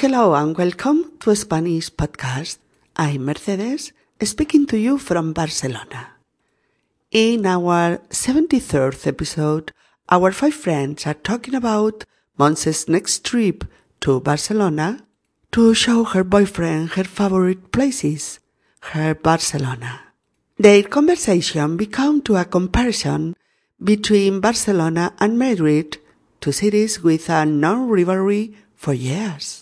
Hello and welcome to Spanish Podcast. I'm Mercedes, speaking to you from Barcelona. In our 73rd episode, our five friends are talking about Monse's next trip to Barcelona to show her boyfriend her favorite places, her Barcelona. Their conversation became to a comparison between Barcelona and Madrid, two cities with a non-rivalry for years.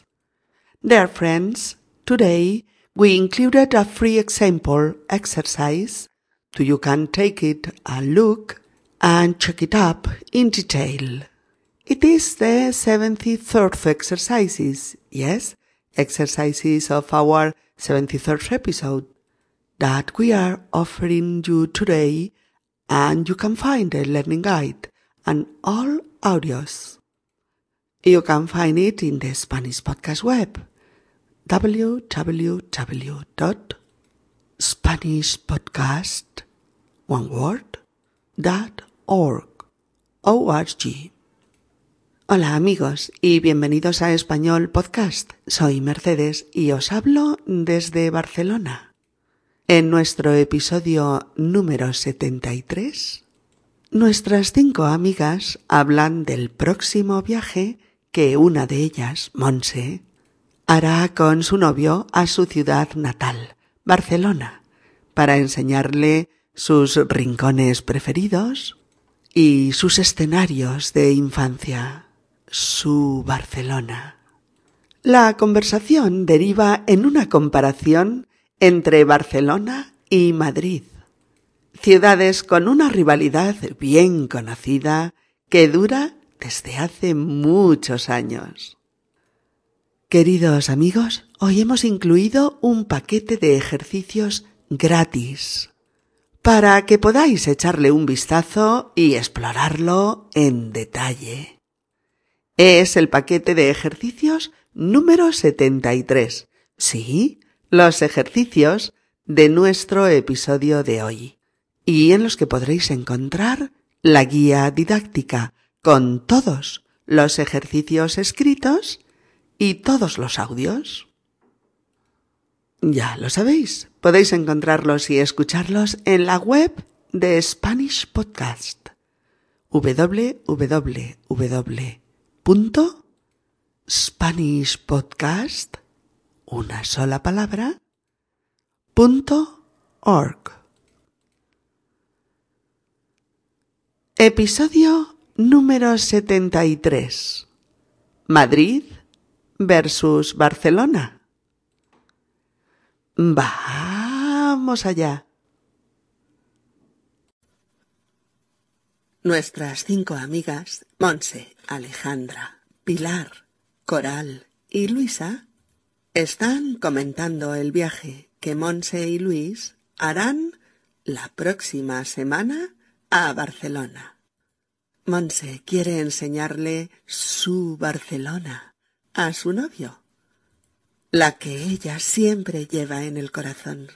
Dear friends, today we included a free example exercise so you can take it a look and check it up in detail. It is the 73rd exercises, yes, exercises of our 73rd episode that we are offering you today and you can find the learning guide and all audios. You can find it in the Spanish podcast web www.spanishpodcast one word dot org O-R-G. Hola amigos y bienvenidos a Español Podcast. Soy Mercedes y os hablo desde Barcelona. En nuestro episodio número 73, nuestras cinco amigas hablan del próximo viaje que una de ellas, Monse, hará con su novio a su ciudad natal, Barcelona, para enseñarle sus rincones preferidos y sus escenarios de infancia, su Barcelona. La conversación deriva en una comparación entre Barcelona y Madrid, ciudades con una rivalidad bien conocida que dura desde hace muchos años. Queridos amigos, hoy hemos incluido un paquete de ejercicios gratis para que podáis echarle un vistazo y explorarlo en detalle. Es el paquete de ejercicios número 73. Sí, los ejercicios de nuestro episodio de hoy, y en los que podréis encontrar la guía didáctica con todos los ejercicios escritos y todos los audios. Ya lo sabéis, podéis encontrarlos y escucharlos en la web de Spanish Podcast www.spanishpodcast una sola palabra punto org. Episodio número 73 Madrid versus Barcelona. Vamos allá. Nuestras cinco amigas, Monse, Alejandra, Pilar, Coral y Luisa, están comentando el viaje que Monse y Luis harán la próxima semana a Barcelona. Monse quiere enseñarle su Barcelona a su novio, la que ella siempre lleva en el corazón.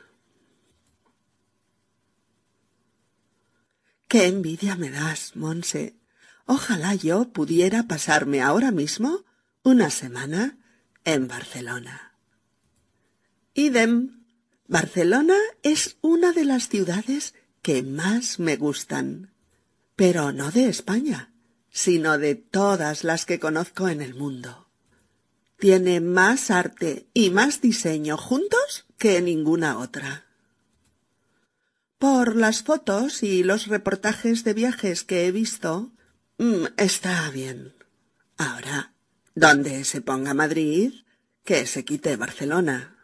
Qué envidia me das, Monse. Ojalá yo pudiera pasarme ahora mismo una semana en Barcelona. Idem. Barcelona es una de las ciudades que más me gustan, pero no de España, sino de todas las que conozco en el mundo tiene más arte y más diseño juntos que ninguna otra. Por las fotos y los reportajes de viajes que he visto, mm, está bien. Ahora, donde se ponga Madrid, que se quite Barcelona.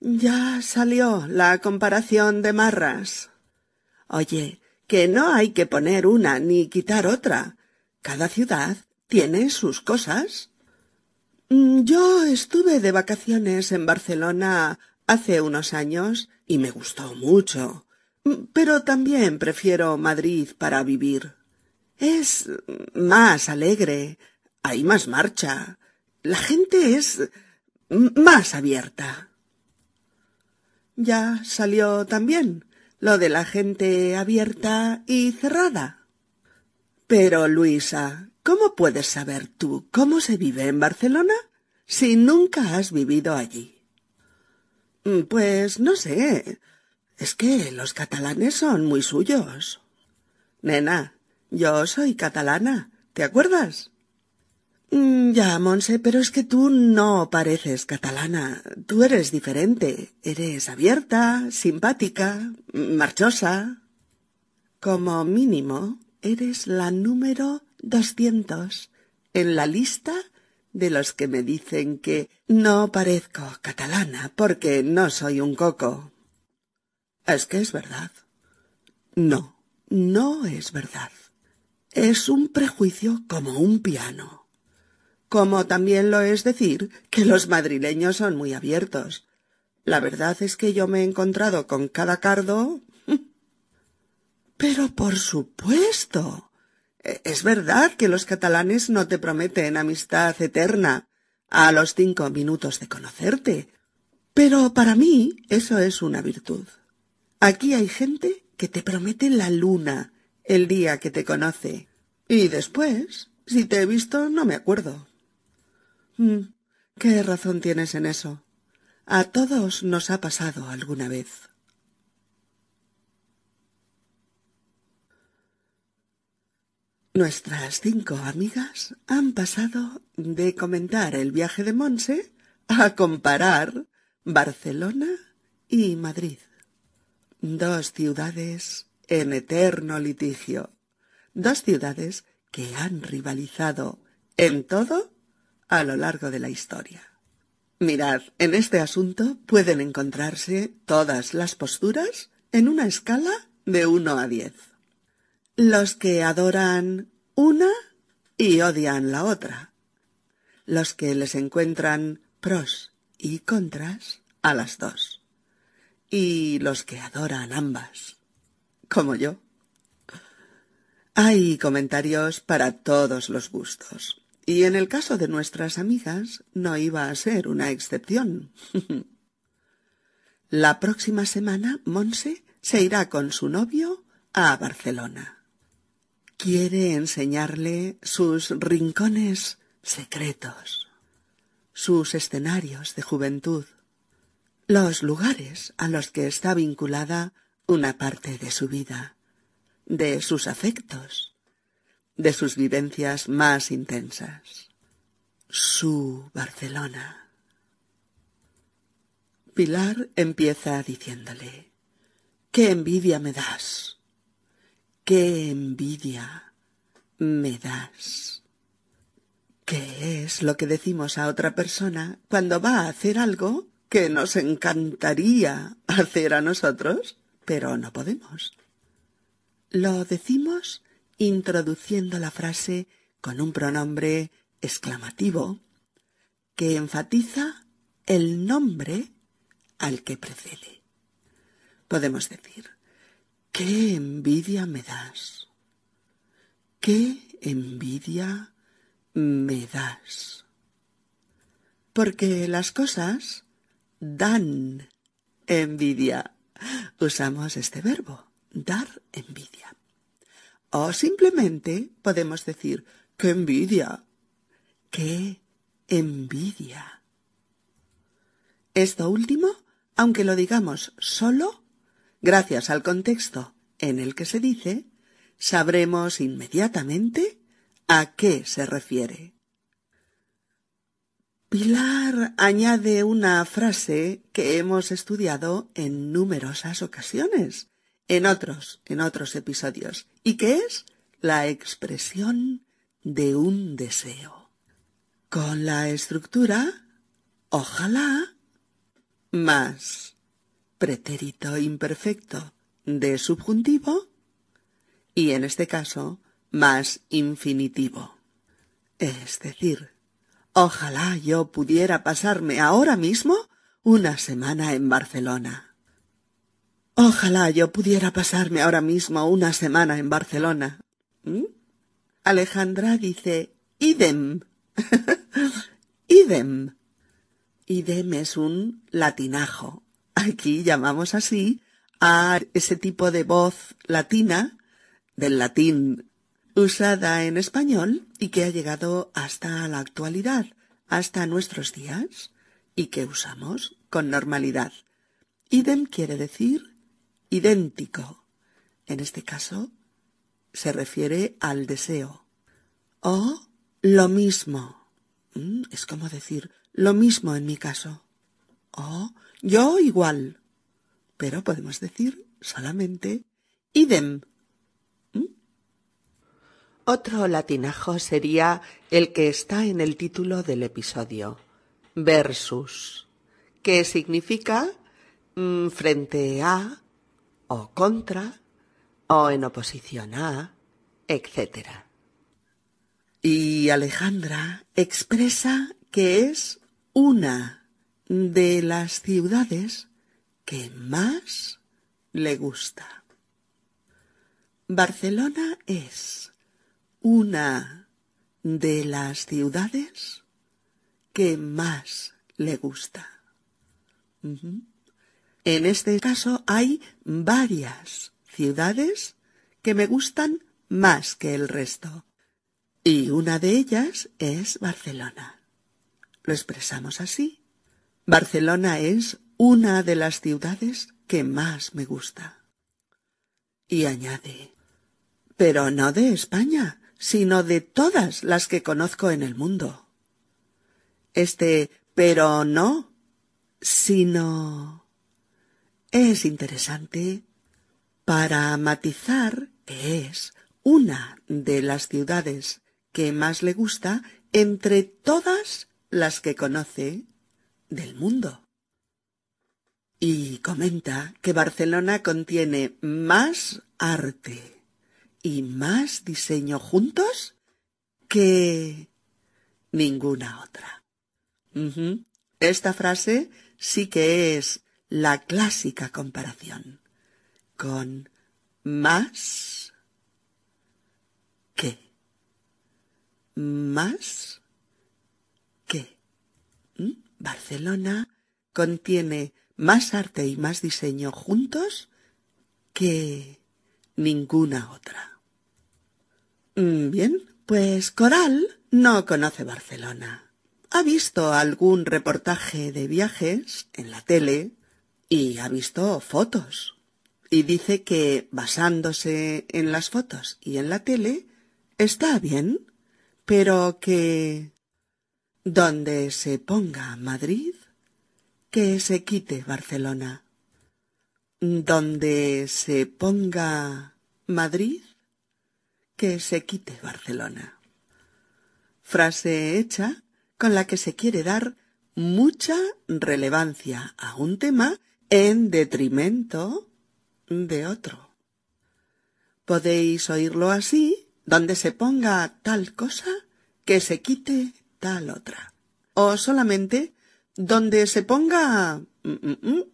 Ya salió la comparación de marras. Oye, que no hay que poner una ni quitar otra. Cada ciudad tiene sus cosas. Mm, yo estuve de vacaciones en Barcelona hace unos años y me gustó mucho. Mm, pero también prefiero Madrid para vivir. Es más alegre, hay más marcha, la gente es más abierta. Ya salió también lo de la gente abierta y cerrada. Pero, Luisa, ¿Cómo puedes saber tú cómo se vive en Barcelona? si nunca has vivido allí? Mm, pues no sé. Es que los catalanes son muy suyos. Nena, yo soy catalana. ¿Te acuerdas? Mm, ya, Monse, pero es que tú no pareces catalana. Tú eres diferente. Eres abierta, simpática, marchosa. Como mínimo, eres la número doscientos en la lista de los que me dicen que no parezco catalana porque no soy un coco. Es que es verdad. No, no es verdad. Es un prejuicio como un piano. Como también lo es decir que los madrileños son muy abiertos. La verdad es que yo me he encontrado con cada cardo. Pero por supuesto. E, es verdad que los catalanes no te prometen amistad eterna a los cinco minutos de conocerte. Pero para mí eso es una virtud. Aquí hay gente que te promete la luna el día que te conoce. Y después, si te he visto, no me acuerdo. Mm, ¿Qué razón tienes en eso? A todos nos ha pasado alguna vez. Nuestras cinco amigas han pasado de comentar el viaje de Monse a comparar Barcelona y Madrid. Dos ciudades en eterno litigio. Dos ciudades que han rivalizado en todo a lo largo de la historia. Mirad, en este asunto pueden encontrarse todas las posturas en una escala de uno a diez. Los que adoran una y odian la otra. Los que les encuentran pros y contras a las dos. Y los que adoran ambas, como yo. Hay comentarios para todos los gustos. Y en el caso de nuestras amigas no iba a ser una excepción. La próxima semana Monse se irá con su novio a Barcelona. Quiere enseñarle sus rincones secretos, sus escenarios de juventud, los lugares a los que está vinculada una parte de su vida, de sus afectos, de sus vivencias más intensas. Su Barcelona. Pilar empieza diciéndole, ¡Qué envidia me das! ¡Qué envidia me das! ¿Qué es lo que decimos a otra persona cuando va a hacer algo que nos encantaría hacer a nosotros, pero no podemos? Lo decimos introduciendo la frase con un pronombre exclamativo que enfatiza el nombre al que precede. Podemos decir, qué envidia me das, qué envidia me das. Porque las cosas dan envidia. Usamos este verbo, dar envidia. O simplemente podemos decir, ¡qué envidia! ¡Qué envidia! Esto último, aunque lo digamos solo, gracias al contexto en el que se dice, sabremos inmediatamente a qué se refiere. Pilar añade una frase que hemos estudiado en numerosas ocasiones en otros, en otros episodios, y que es la expresión de un deseo. Con la estructura ojalá más pretérito imperfecto de subjuntivo y en este caso más infinitivo. Es decir, ojalá yo pudiera pasarme ahora mismo una semana en Barcelona. Ojalá yo pudiera pasarme ahora mismo una semana en Barcelona. ¿Mm? Alejandra dice idem. idem. Idem es un latinajo. Aquí llamamos así a ese tipo de voz latina del latín usada en español y que ha llegado hasta la actualidad hasta nuestros días y que usamos con normalidad. Idem quiere decir idéntico. En este caso, se refiere al deseo. O lo mismo. Mm, es como decir lo mismo en mi caso. O yo igual. Pero podemos decir solamente idem. ¿Mm? Otro latinajo sería el que está en el título del episodio, versus, que significa mm, frente a, o contra, o en oposición a, etc. Y Alejandra expresa que es una de las ciudades que más le gusta. Barcelona es una de las ciudades que más le gusta. En este caso hay varias ciudades que me gustan más que el resto. Y una de ellas es Barcelona. Lo expresamos así. Barcelona es una de las ciudades que más me gusta. Y añade, pero no de España, sino de todas las que conozco en el mundo. Este pero no, sino es interesante para matizar que es una de las ciudades que más le gusta entre todas las que conoce del mundo. Y comenta que Barcelona contiene más arte y más diseño juntos que ninguna otra. Esta frase sí que es la clásica comparación con más que. Más que. ¿Mm? Barcelona contiene más arte y más diseño juntos que ninguna otra. Mm, bien, pues Coral no conoce Barcelona. Ha visto algún reportaje de viajes en la tele y ha visto fotos. Y dice que, basándose en las fotos y en la tele, está bien, pero que donde se ponga Madrid, que se quite Barcelona. Donde se ponga Madrid, que se quite Barcelona. Frase hecha con la que se quiere dar mucha relevancia a un tema en detrimento de otro. Podéis oírlo así, donde se ponga tal cosa, que se quite tal otra. O solamente donde se ponga mm, mm, mm,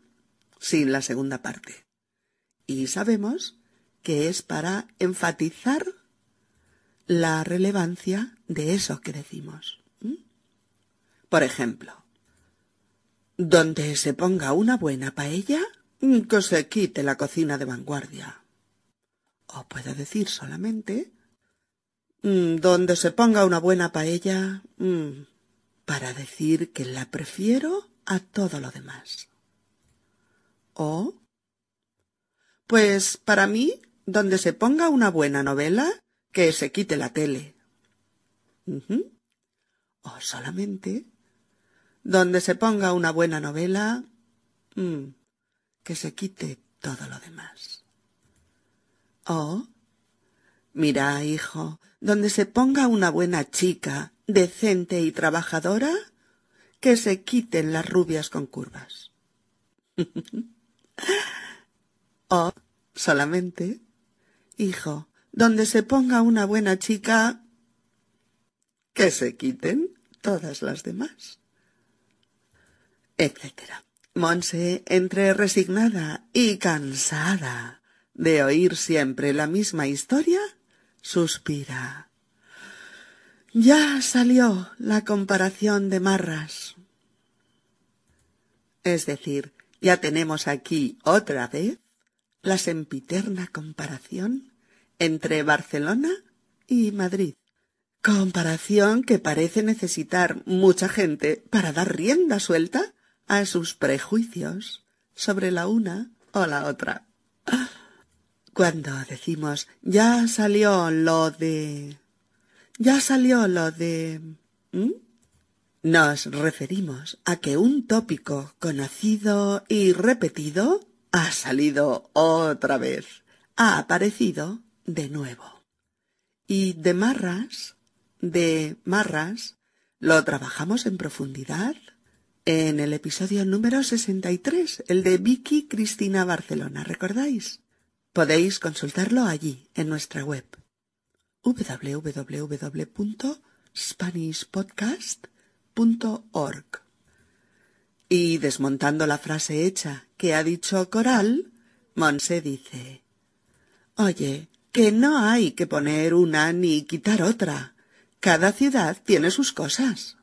sin la segunda parte. Y sabemos que es para enfatizar la relevancia de eso que decimos. Por ejemplo, donde se ponga una buena paella, que se quite la cocina de vanguardia. O puedo decir solamente mm, donde se ponga una buena paella mm, para decir que la prefiero a todo lo demás. O pues para mí, donde se ponga una buena novela, que se quite la tele. O solamente donde se ponga una buena novela, mm, que se quite todo lo demás. Oh, mira, hijo, donde se ponga una buena chica, decente y trabajadora, que se quiten las rubias con curvas. oh, solamente, hijo, donde se ponga una buena chica, que se quiten todas las demás etc. Monse, entre resignada y cansada de oír siempre la misma historia, suspira. Ya salió la comparación de marras. Es decir, ya tenemos aquí otra vez la sempiterna comparación entre Barcelona y Madrid, Comparación que parece necesitar mucha gente para dar rienda suelta a sus prejuicios sobre la una o la otra. Cuando decimos ya salió lo de... ya salió lo de... Nos referimos a que un tópico conocido y repetido ha salido otra vez, ha aparecido de nuevo. Y de marras de Marras lo trabajamos en profundidad en el episodio número 63, el de Vicky Cristina Barcelona, ¿recordáis? Podéis consultarlo allí, en nuestra web www.spanishpodcast.org. Y desmontando la frase hecha que ha dicho Coral, Monse dice Oye, que no hay que poner una ni quitar otra. Cada ciudad tiene sus cosas.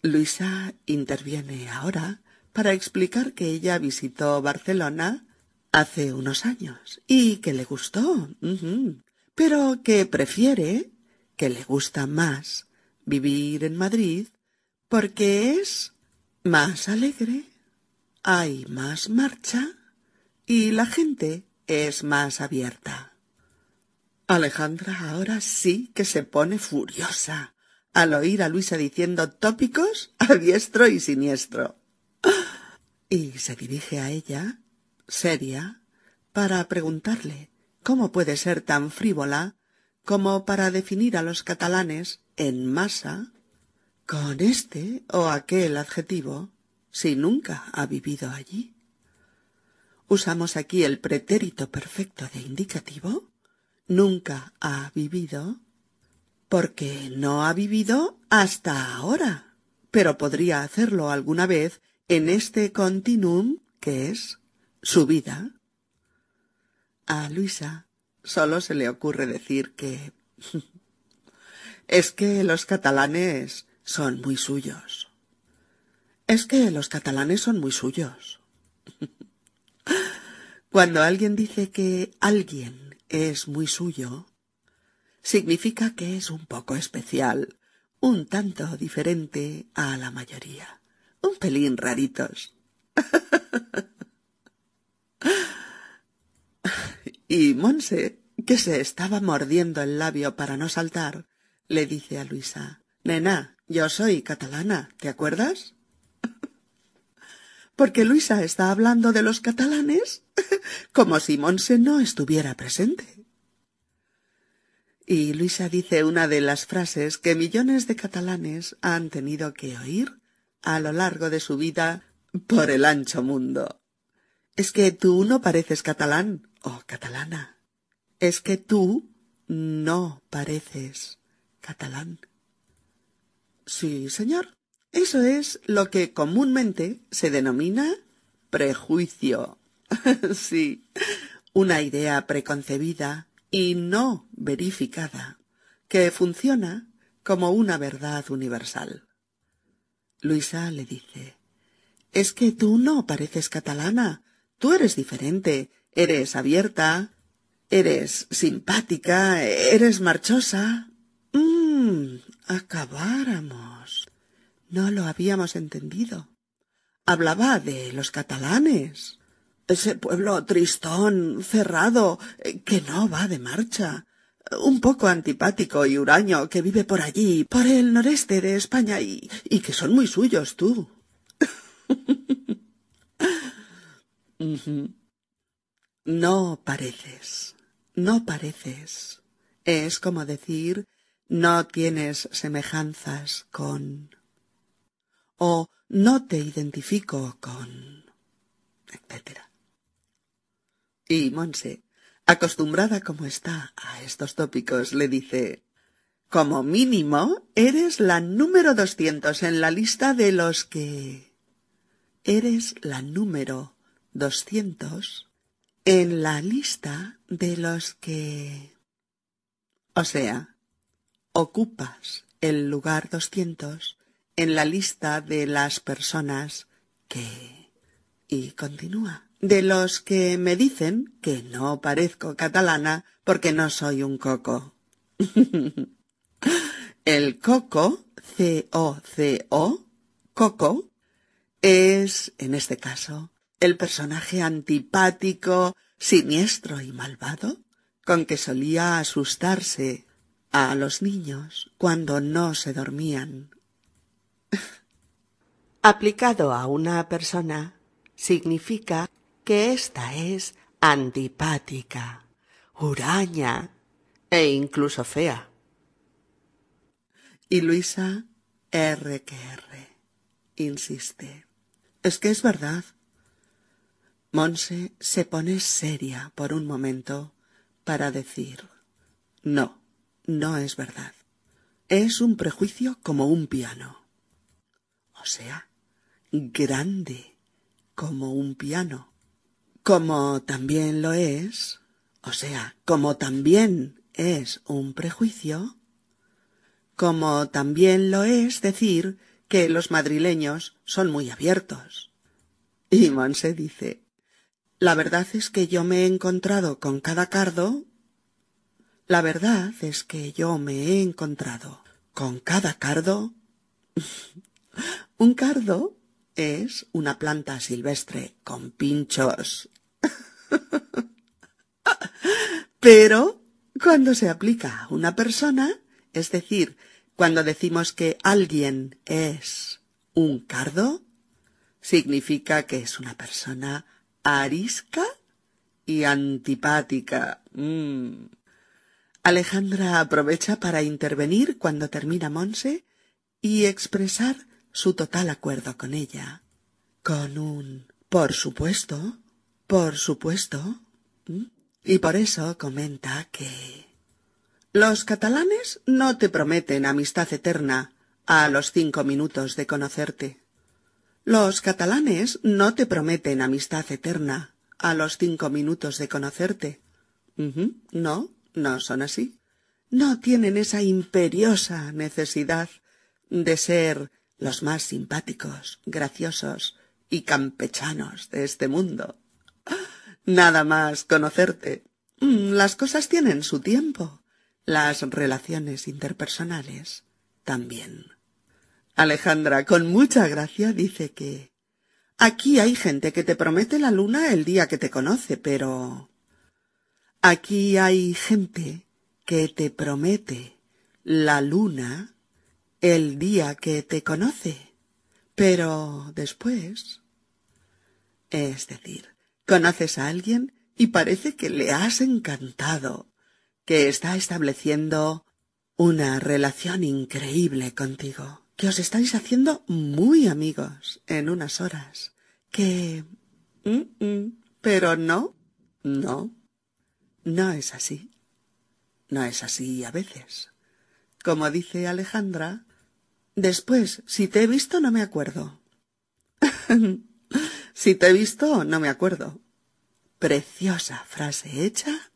Luisa interviene ahora para explicar que ella visitó Barcelona hace unos años y que le gustó, pero que prefiere, que le gusta más vivir en Madrid porque es más alegre, hay más marcha y la gente es más abierta. Alejandra ahora sí que se pone furiosa al oír a Luisa diciendo tópicos a diestro y siniestro. Y se dirige a ella, seria, para preguntarle cómo puede ser tan frívola como para definir a los catalanes en masa con este o aquel adjetivo si nunca ha vivido allí. Usamos aquí el pretérito perfecto de indicativo nunca ha vivido, porque no ha vivido hasta ahora, pero podría hacerlo alguna vez en este continuum que es su vida. A Luisa solo se le ocurre decir que es que los catalanes son muy suyos. Es que los catalanes son muy suyos. Cuando alguien dice que alguien es muy suyo, significa que es un poco especial, un tanto diferente a la mayoría, un pelín raritos. y Monse, que se estaba mordiendo el labio para no saltar, le dice a Luisa Nena, yo soy catalana, ¿te acuerdas? porque Luisa está hablando de los catalanes como si Monse no estuviera presente. Y Luisa dice una de las frases que millones de catalanes han tenido que oír a lo largo de su vida por el ancho mundo. Es que tú no pareces catalán o catalana. Es que tú no pareces catalán. Sí, señor. Eso es lo que comúnmente se denomina prejuicio. sí, una idea preconcebida y no verificada, que funciona como una verdad universal. Luisa le dice Es que tú no pareces catalana, tú eres diferente, eres abierta, eres simpática, eres marchosa. Mmm, acabáramos. No lo habíamos entendido. Hablaba de los catalanes. Ese pueblo tristón, cerrado, que no va de marcha. Un poco antipático y huraño que vive por allí, por el noreste de España, y, y que son muy suyos, tú. No pareces, no pareces. Es como decir, no tienes semejanzas con o no te identifico con etc. Y Monse, acostumbrada como está a estos tópicos, le dice Como mínimo, eres la número doscientos en la lista de los que... Eres la número doscientos en la lista de los que... O sea, ocupas el lugar doscientos en la lista de las personas que... Y continúa. De los que me dicen que no parezco catalana porque no soy un coco. El coco, C-O-C-O, coco, es, en este caso, el personaje antipático, siniestro y malvado con que solía asustarse a los niños cuando no se dormían. Aplicado a una persona significa que ésta es antipática, huraña e incluso fea. Y Luisa R que R insiste. Es que es verdad. Monse se pone seria por un momento para decir no, no es verdad. Es un prejuicio como un piano. O sea, grande como un piano. Como también lo es, o sea, como también es un prejuicio, como también lo es decir que los madrileños son muy abiertos. Y Monse dice, la verdad es que yo me he encontrado con cada cardo. La verdad es que yo me he encontrado con cada cardo. Un cardo es una planta silvestre con pinchos. Pero cuando se aplica a una persona, es decir, cuando decimos que alguien es un cardo, significa que es una persona arisca y antipática. Mm. Alejandra aprovecha para intervenir cuando termina Monse y expresar su total acuerdo con ella. Con un por supuesto, por supuesto. Y por eso comenta que los catalanes no te prometen amistad eterna a los cinco minutos de conocerte. Los catalanes no te prometen amistad eterna a los cinco minutos de conocerte. No, no son así. No tienen esa imperiosa necesidad de ser los más simpáticos, graciosos y campechanos de este mundo. Nada más conocerte. Mm, las cosas tienen su tiempo. Las relaciones interpersonales también. Alejandra, con mucha gracia, dice que aquí hay gente que te promete la luna el día que te conoce, pero aquí hay gente que te promete la luna el día que te conoce, pero después... Es decir, conoces a alguien y parece que le has encantado, que está estableciendo una relación increíble contigo que os estáis haciendo muy amigos en unas horas, que... pero no, no, no es así. No es así a veces. Como dice Alejandra, después, si te he visto, no me acuerdo. si te he visto, no me acuerdo. Preciosa frase hecha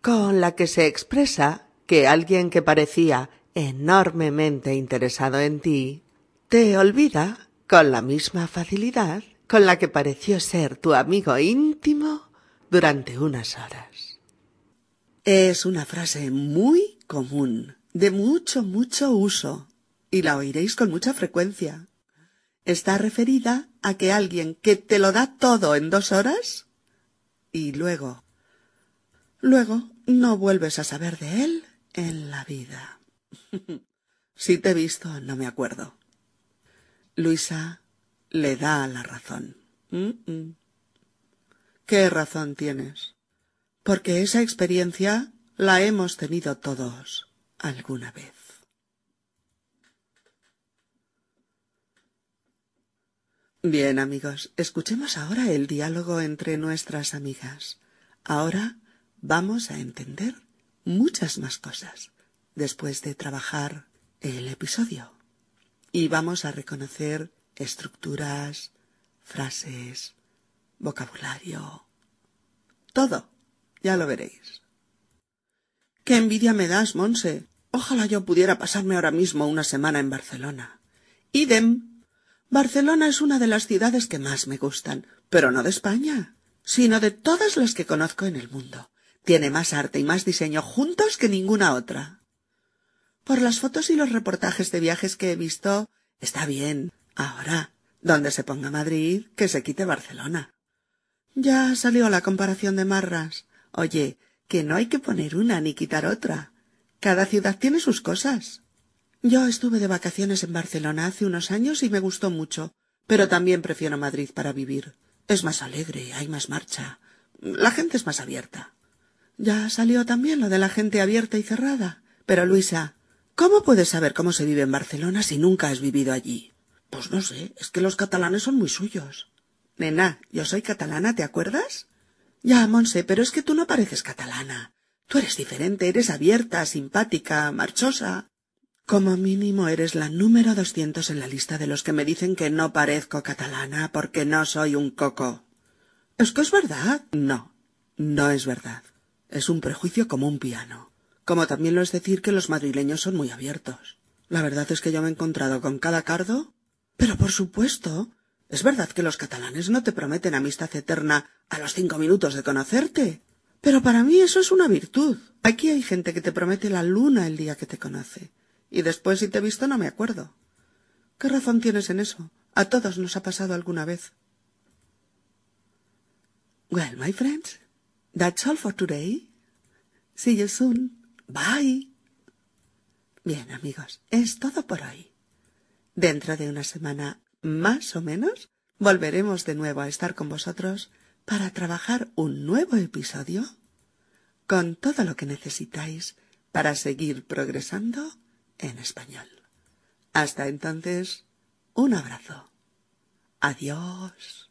con la que se expresa que alguien que parecía enormemente interesado en ti, te olvida con la misma facilidad con la que pareció ser tu amigo íntimo durante unas horas. Es una frase muy común, de mucho, mucho uso, y la oiréis con mucha frecuencia. Está referida a que alguien que te lo da todo en dos horas y luego, luego no vuelves a saber de él en la vida. si te he visto, no me acuerdo. Luisa le da la razón. ¿Qué razón tienes? Porque esa experiencia la hemos tenido todos alguna vez. Bien, amigos, escuchemos ahora el diálogo entre nuestras amigas. Ahora vamos a entender muchas más cosas después de trabajar el episodio. Y vamos a reconocer estructuras, frases, vocabulario, todo. Ya lo veréis. Qué envidia me das, Monse. Ojalá yo pudiera pasarme ahora mismo una semana en Barcelona. Idem. Barcelona es una de las ciudades que más me gustan, pero no de España, sino de todas las que conozco en el mundo. Tiene más arte y más diseño juntos que ninguna otra. Por las fotos y los reportajes de viajes que he visto, está bien. Ahora, donde se ponga Madrid, que se quite Barcelona. Ya salió la comparación de marras. Oye, que no hay que poner una ni quitar otra. Cada ciudad tiene sus cosas. Yo estuve de vacaciones en Barcelona hace unos años y me gustó mucho, pero también prefiero Madrid para vivir. Es más alegre, hay más marcha. La gente es más abierta. Ya salió también lo de la gente abierta y cerrada. Pero, Luisa, ¿cómo puedes saber cómo se vive en Barcelona si nunca has vivido allí? Pues no sé, es que los catalanes son muy suyos. Nena, yo soy catalana, ¿te acuerdas? Ya, Monse, pero es que tú no pareces catalana. Tú eres diferente, eres abierta, simpática, marchosa. Como mínimo eres la número doscientos en la lista de los que me dicen que no parezco catalana porque no soy un coco. ¿Es que es verdad? No, no es verdad. Es un prejuicio como un piano. Como también lo es decir que los madrileños son muy abiertos. La verdad es que yo me he encontrado con cada cardo. Pero por supuesto. Es verdad que los catalanes no te prometen amistad eterna a los cinco minutos de conocerte. Pero para mí eso es una virtud. Aquí hay gente que te promete la luna el día que te conoce. Y después si te he visto no me acuerdo. ¿Qué razón tienes en eso? A todos nos ha pasado alguna vez. Well, my friends, That's all for today. See you soon. Bye. Bien, amigos, es todo por hoy. Dentro de una semana, más o menos, volveremos de nuevo a estar con vosotros para trabajar un nuevo episodio con todo lo que necesitáis para seguir progresando en español. Hasta entonces, un abrazo. Adiós.